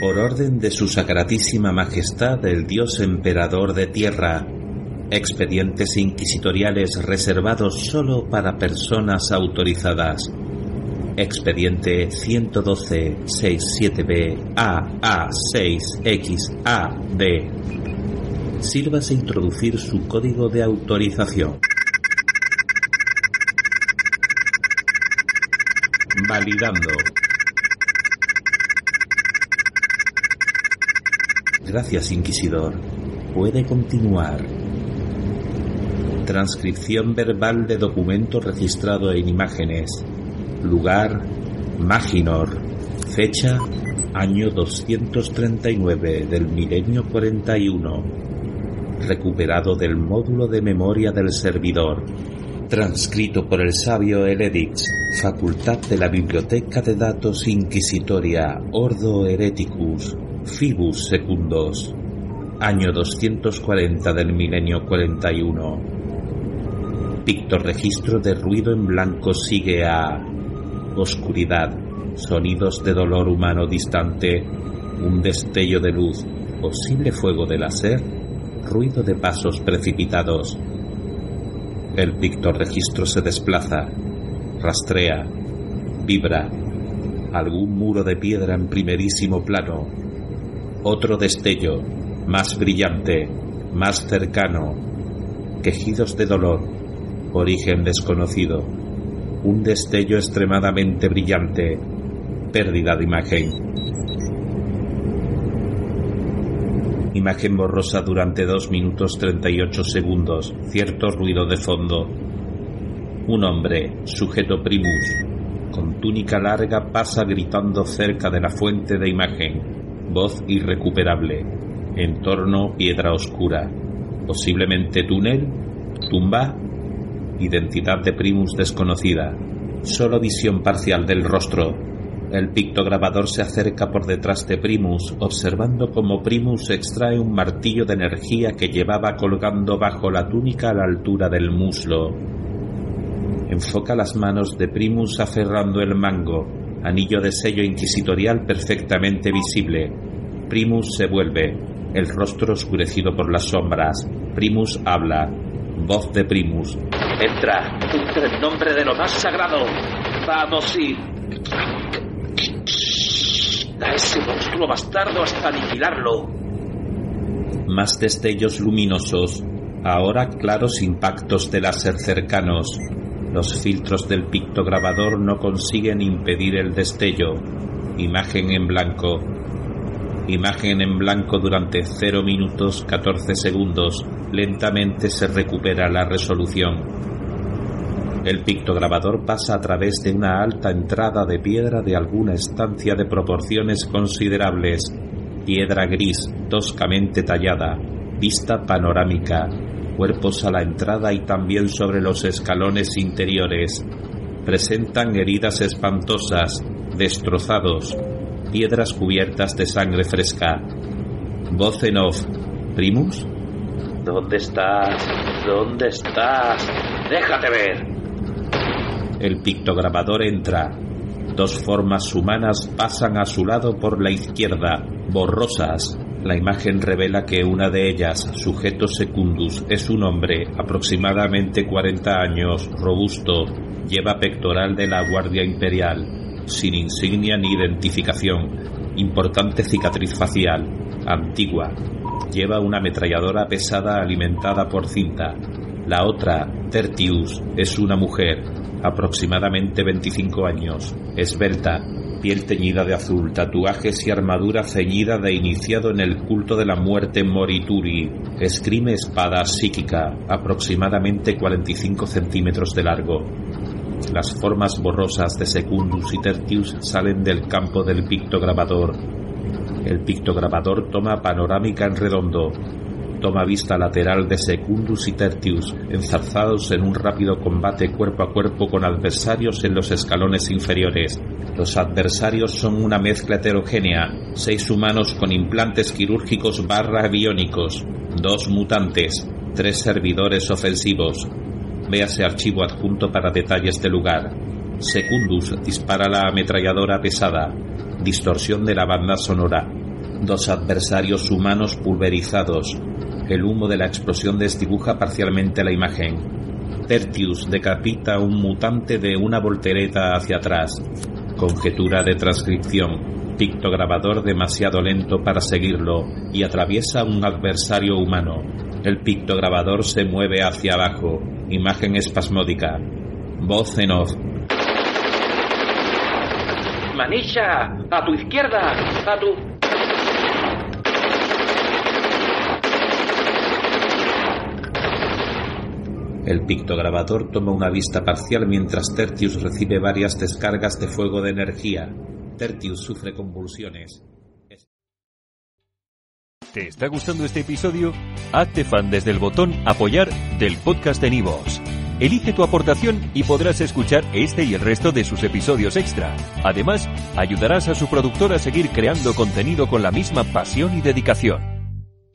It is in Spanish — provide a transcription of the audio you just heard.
Por orden de su sacratísima majestad el dios emperador de tierra. Expedientes inquisitoriales reservados solo para personas autorizadas. Expediente 112-67B AA6XAD. Sírvase introducir su código de autorización. Validando. Gracias, Inquisidor. Puede continuar. Transcripción verbal de documento registrado en imágenes. Lugar, Maginor. Fecha, año 239 del milenio 41. Recuperado del módulo de memoria del servidor. Transcrito por el sabio Eledix, facultad de la Biblioteca de Datos Inquisitoria Ordo Hereticus, Fibus Secundos, año 240 del milenio 41. Picto registro de ruido en blanco sigue a oscuridad, sonidos de dolor humano distante, un destello de luz, posible fuego de láser, ruido de pasos precipitados. El pictorregistro se desplaza, rastrea, vibra, algún muro de piedra en primerísimo plano, otro destello, más brillante, más cercano, quejidos de dolor, origen desconocido, un destello extremadamente brillante, pérdida de imagen. Imagen borrosa durante 2 minutos 38 segundos, cierto ruido de fondo. Un hombre, sujeto primus, con túnica larga, pasa gritando cerca de la fuente de imagen. Voz irrecuperable. Entorno piedra oscura. Posiblemente túnel, tumba, identidad de primus desconocida. Solo visión parcial del rostro, el pictograbador se acerca por detrás de Primus, observando cómo Primus extrae un martillo de energía que llevaba colgando bajo la túnica a la altura del muslo. Enfoca las manos de Primus aferrando el mango, anillo de sello inquisitorial perfectamente visible. Primus se vuelve, el rostro oscurecido por las sombras. Primus habla. Voz de Primus. Entra, entra en nombre de lo más sagrado. Vamos y a ese monstruo bastardo hasta aniquilarlo. Más destellos luminosos, ahora claros impactos de láser cercanos. Los filtros del pictograbador no consiguen impedir el destello. Imagen en blanco. Imagen en blanco durante 0 minutos 14 segundos. Lentamente se recupera la resolución. El pictograbador pasa a través de una alta entrada de piedra de alguna estancia de proporciones considerables, piedra gris, toscamente tallada, vista panorámica, cuerpos a la entrada y también sobre los escalones interiores. Presentan heridas espantosas, destrozados, piedras cubiertas de sangre fresca. Voz en off. ¿Primus? ¿Dónde estás? ¿Dónde estás? Déjate ver. El pictograbador entra. Dos formas humanas pasan a su lado por la izquierda, borrosas. La imagen revela que una de ellas, sujeto secundus, es un hombre, aproximadamente 40 años, robusto, lleva pectoral de la Guardia Imperial, sin insignia ni identificación, importante cicatriz facial, antigua. Lleva una ametralladora pesada alimentada por cinta. La otra, Tertius, es una mujer, aproximadamente 25 años, esbelta, piel teñida de azul, tatuajes y armadura ceñida de iniciado en el culto de la muerte Morituri, escrime espada psíquica, aproximadamente 45 centímetros de largo. Las formas borrosas de Secundus y Tertius salen del campo del pictograbador. El pictograbador toma panorámica en redondo, toma vista lateral de Secundus y Tertius, enzarzados en un rápido combate cuerpo a cuerpo con adversarios en los escalones inferiores. Los adversarios son una mezcla heterogénea, seis humanos con implantes quirúrgicos barra biónicos, dos mutantes, tres servidores ofensivos. Véase archivo adjunto para detalles de lugar. Secundus dispara la ametralladora pesada. Distorsión de la banda sonora. Dos adversarios humanos pulverizados. El humo de la explosión desdibuja parcialmente la imagen. Tertius decapita a un mutante de una voltereta hacia atrás. Conjetura de transcripción. Pictograbador demasiado lento para seguirlo y atraviesa un adversario humano. El pictograbador se mueve hacia abajo. Imagen espasmódica. Voz en off. Manisha, a tu izquierda, a tu... El pictograbador toma una vista parcial mientras Tertius recibe varias descargas de fuego de energía. Tertius sufre convulsiones. ¿Te está gustando este episodio? Hazte fan desde el botón Apoyar del podcast de Nivos. Elige tu aportación y podrás escuchar este y el resto de sus episodios extra. Además, ayudarás a su productor a seguir creando contenido con la misma pasión y dedicación.